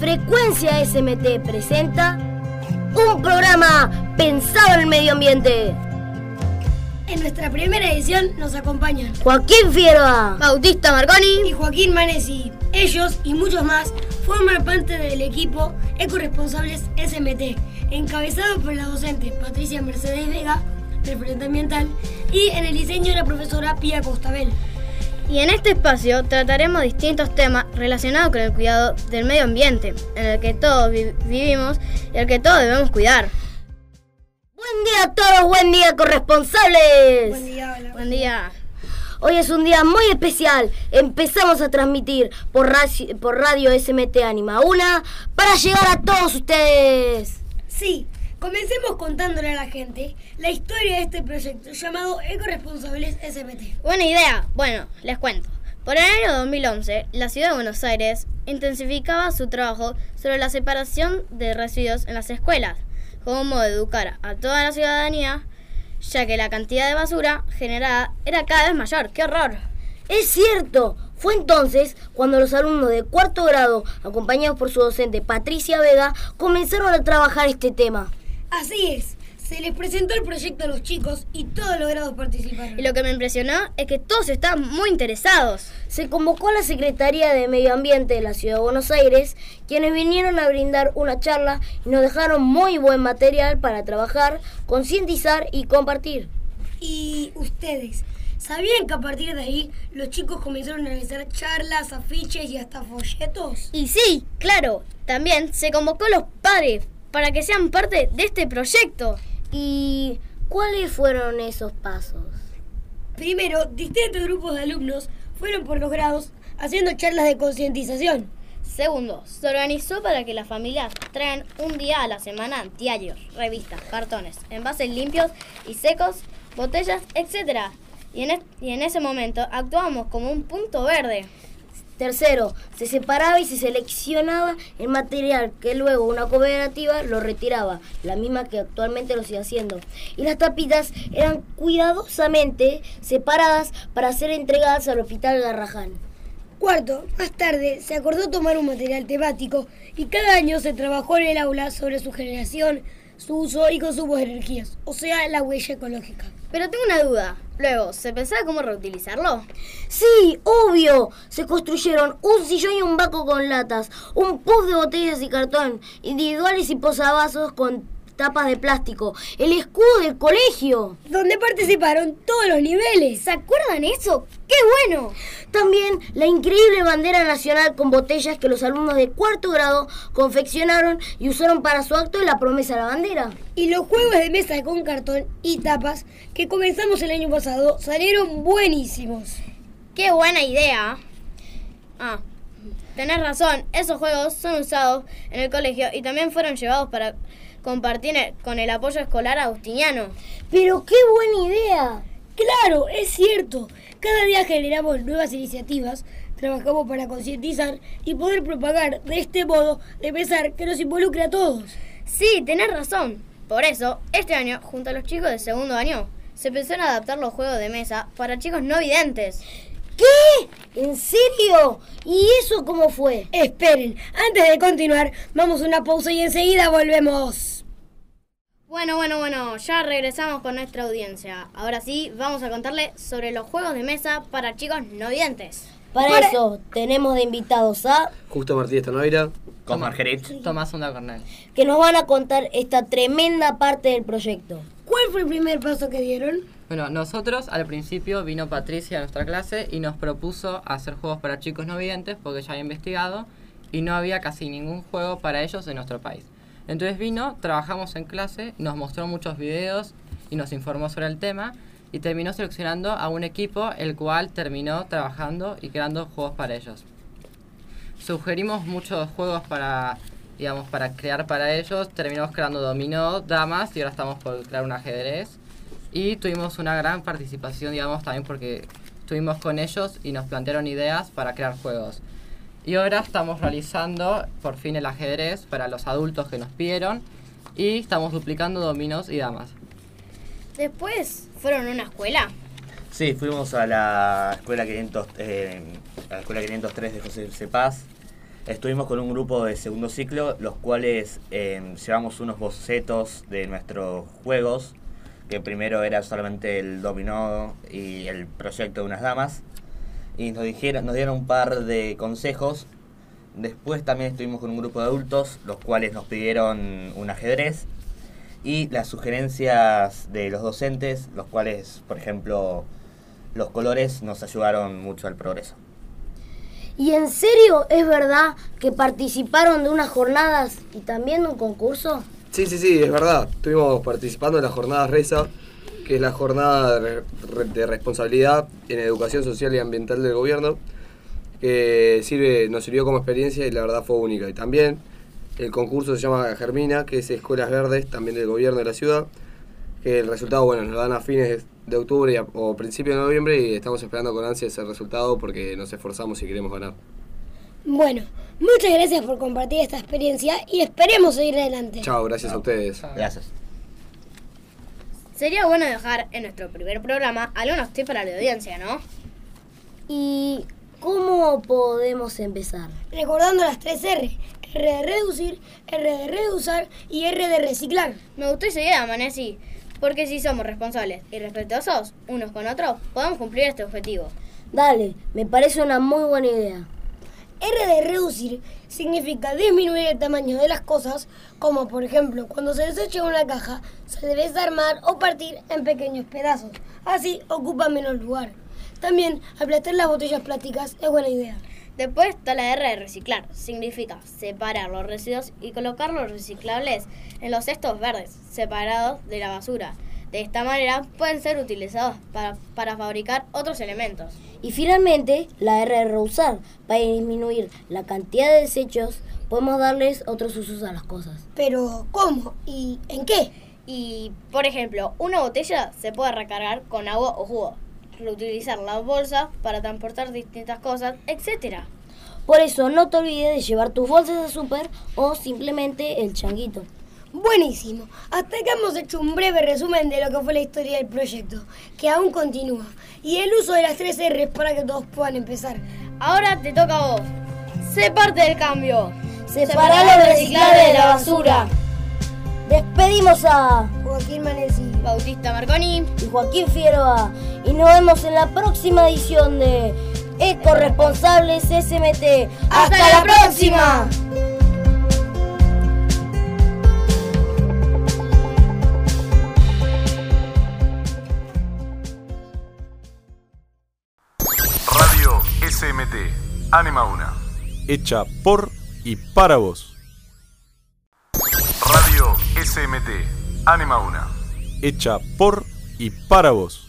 Frecuencia SMT presenta un programa pensado en el medio ambiente. En nuestra primera edición nos acompañan Joaquín Fierba, Bautista Marconi y Joaquín Manesi. Ellos y muchos más forman parte del equipo Ecoresponsables SMT, encabezado por la docente Patricia Mercedes Vega, referente ambiental, y en el diseño la profesora Pía Costabel. Y en este espacio trataremos distintos temas relacionados con el cuidado del medio ambiente, en el que todos vi vivimos y el que todos debemos cuidar. Buen día a todos, buen día corresponsables. Buen día, hola. Buen día. Hoy es un día muy especial. Empezamos a transmitir por radio, por radio SMT Anima una para llegar a todos ustedes. Sí, comencemos contándole a la gente la historia de este proyecto llamado Ecoresponsables SMT. Buena idea. Bueno, les cuento. Por el año 2011, la ciudad de Buenos Aires intensificaba su trabajo sobre la separación de residuos en las escuelas, como modo de educar a toda la ciudadanía, ya que la cantidad de basura generada era cada vez mayor. ¡Qué horror! Es cierto, fue entonces cuando los alumnos de cuarto grado, acompañados por su docente Patricia Vega, comenzaron a trabajar este tema. Así es, se les presentó el proyecto a los chicos y todos los grados participaron. Y lo que me impresionó es que todos estaban muy interesados. Se convocó a la Secretaría de Medio Ambiente de la Ciudad de Buenos Aires, quienes vinieron a brindar una charla y nos dejaron muy buen material para trabajar, concientizar y compartir. ¿Y ustedes? ¿Sabían que a partir de ahí los chicos comenzaron a realizar charlas, afiches y hasta folletos? Y sí, claro, también se convocó a los padres para que sean parte de este proyecto. ¿Y cuáles fueron esos pasos? Primero, distintos grupos de alumnos fueron por los grados haciendo charlas de concientización. Segundo, se organizó para que las familias traigan un día a la semana diarios, revistas, cartones, envases limpios y secos, botellas, etc. Y en, y en ese momento actuábamos como un punto verde. Tercero, se separaba y se seleccionaba el material que luego una cooperativa lo retiraba, la misma que actualmente lo sigue haciendo. Y las tapitas eran cuidadosamente separadas para ser entregadas al hospital Garrahan. Cuarto, más tarde se acordó tomar un material temático y cada año se trabajó en el aula sobre su generación, su uso y consumo de energías, o sea, la huella ecológica. Pero tengo una duda. Luego, ¿se pensaba cómo reutilizarlo? Sí, obvio. Se construyeron un sillón y un banco con latas, un puff de botellas y cartón, individuales y posavasos con tapas de plástico, el escudo del colegio. Donde participaron todos los niveles. ¿Se acuerdan eso? ¡Qué bueno! También la increíble bandera nacional con botellas que los alumnos de cuarto grado confeccionaron y usaron para su acto de la promesa de la bandera. Y los juegos de mesa con cartón y tapas que comenzamos el año pasado salieron buenísimos. ¡Qué buena idea! Ah, tenés razón, esos juegos son usados en el colegio y también fueron llevados para compartir con el apoyo escolar agustiniano. Pero qué buena idea. Claro, es cierto. Cada día generamos nuevas iniciativas, trabajamos para concientizar y poder propagar de este modo de pensar que nos involucra a todos. Sí, tenés razón. Por eso, este año, junto a los chicos de segundo año, se pensaron adaptar los juegos de mesa para chicos no videntes. ¿Qué? ¿En serio? ¿Y eso cómo fue? Esperen, antes de continuar, vamos a una pausa y enseguida volvemos. Bueno, bueno, bueno, ya regresamos con nuestra audiencia. Ahora sí, vamos a contarle sobre los juegos de mesa para chicos no videntes. Para, Para- eso tenemos de invitados a Justo Martínez Tanoira. Con Marguerite. Tomás Onda Cornell. que nos van a contar esta tremenda parte del proyecto. ¿Cuál fue el primer paso que dieron? Bueno, nosotros al principio vino Patricia a nuestra clase y nos propuso hacer juegos para chicos no videntes porque ya había investigado y no había casi ningún juego para ellos en nuestro país. Entonces vino, trabajamos en clase, nos mostró muchos videos y nos informó sobre el tema y terminó seleccionando a un equipo el cual terminó trabajando y creando juegos para ellos. Sugerimos muchos juegos para, digamos, para crear para ellos. Terminamos creando dominó, damas y ahora estamos por crear un ajedrez. Y tuvimos una gran participación, digamos, también porque estuvimos con ellos y nos plantearon ideas para crear juegos. Y ahora estamos realizando por fin el ajedrez para los adultos que nos pidieron y estamos duplicando dominos y damas. Después, ¿fueron a una escuela? Sí, fuimos a la escuela 500, eh, a la escuela 503 de José Cepaz Estuvimos con un grupo de segundo ciclo, los cuales eh, llevamos unos bocetos de nuestros juegos, que primero era solamente el dominó y el proyecto de unas damas, y nos, dijeron, nos dieron un par de consejos. Después también estuvimos con un grupo de adultos, los cuales nos pidieron un ajedrez, y las sugerencias de los docentes, los cuales, por ejemplo, los colores nos ayudaron mucho al progreso. ¿Y en serio es verdad que participaron de unas jornadas y también de un concurso? Sí, sí, sí, es verdad. Estuvimos participando en la jornada RESA, que es la jornada de responsabilidad en educación social y ambiental del gobierno, que sirve, nos sirvió como experiencia y la verdad fue única. Y también el concurso se llama Germina, que es Escuelas Verdes, también del gobierno de la ciudad, que el resultado, bueno, nos lo dan a fines de octubre a- o principio de noviembre y estamos esperando con ansia ese resultado porque nos esforzamos y queremos ganar. Bueno, muchas gracias por compartir esta experiencia y esperemos seguir adelante. Chao, gracias a ustedes. Gracias. Sería bueno dejar en nuestro primer programa algunos tips para la audiencia, ¿no? ¿Y cómo podemos empezar? Recordando las tres R. R de reducir, R de reusar y R de reciclar. Me gustó esa idea, Manesi, porque si somos responsables y respetuosos unos con otros, podemos cumplir este objetivo. Dale, me parece una muy buena idea. R de reducir significa disminuir el tamaño de las cosas, como por ejemplo cuando se desecha una caja, se debe desarmar o partir en pequeños pedazos. Así ocupa menos lugar. También aplastar las botellas plásticas es buena idea. Después está la R de reciclar. Significa separar los residuos y colocar los reciclables en los cestos verdes, separados de la basura. De esta manera pueden ser utilizados para, para fabricar otros elementos. Y finalmente, la R de reusar. Para disminuir la cantidad de desechos, podemos darles otros usos a las cosas. Pero, ¿cómo? ¿Y en qué? Y, por ejemplo, una botella se puede recargar con agua o jugo. Reutilizar la bolsa para transportar distintas cosas, etcétera. Por eso, no te olvides de llevar tus bolsas de súper o simplemente el changuito. Buenísimo. Hasta acá hemos hecho un breve resumen de lo que fue la historia del proyecto, que aún continúa, y el uso de las tres R's para que todos puedan empezar. Ahora te toca a vos. Sé parte del cambio. Separar lo reciclable de la basura. Despedimos a Joaquín Manesi. Bautista Marconi. y Joaquín Figueroa y nos vemos en la próxima edición de Eco Responsables SMT. ¡Hasta, la próxima! Radio SMT, Anima Una. hecha por y para vos. Radio SMT, Anima Una. Hecha por y para vos.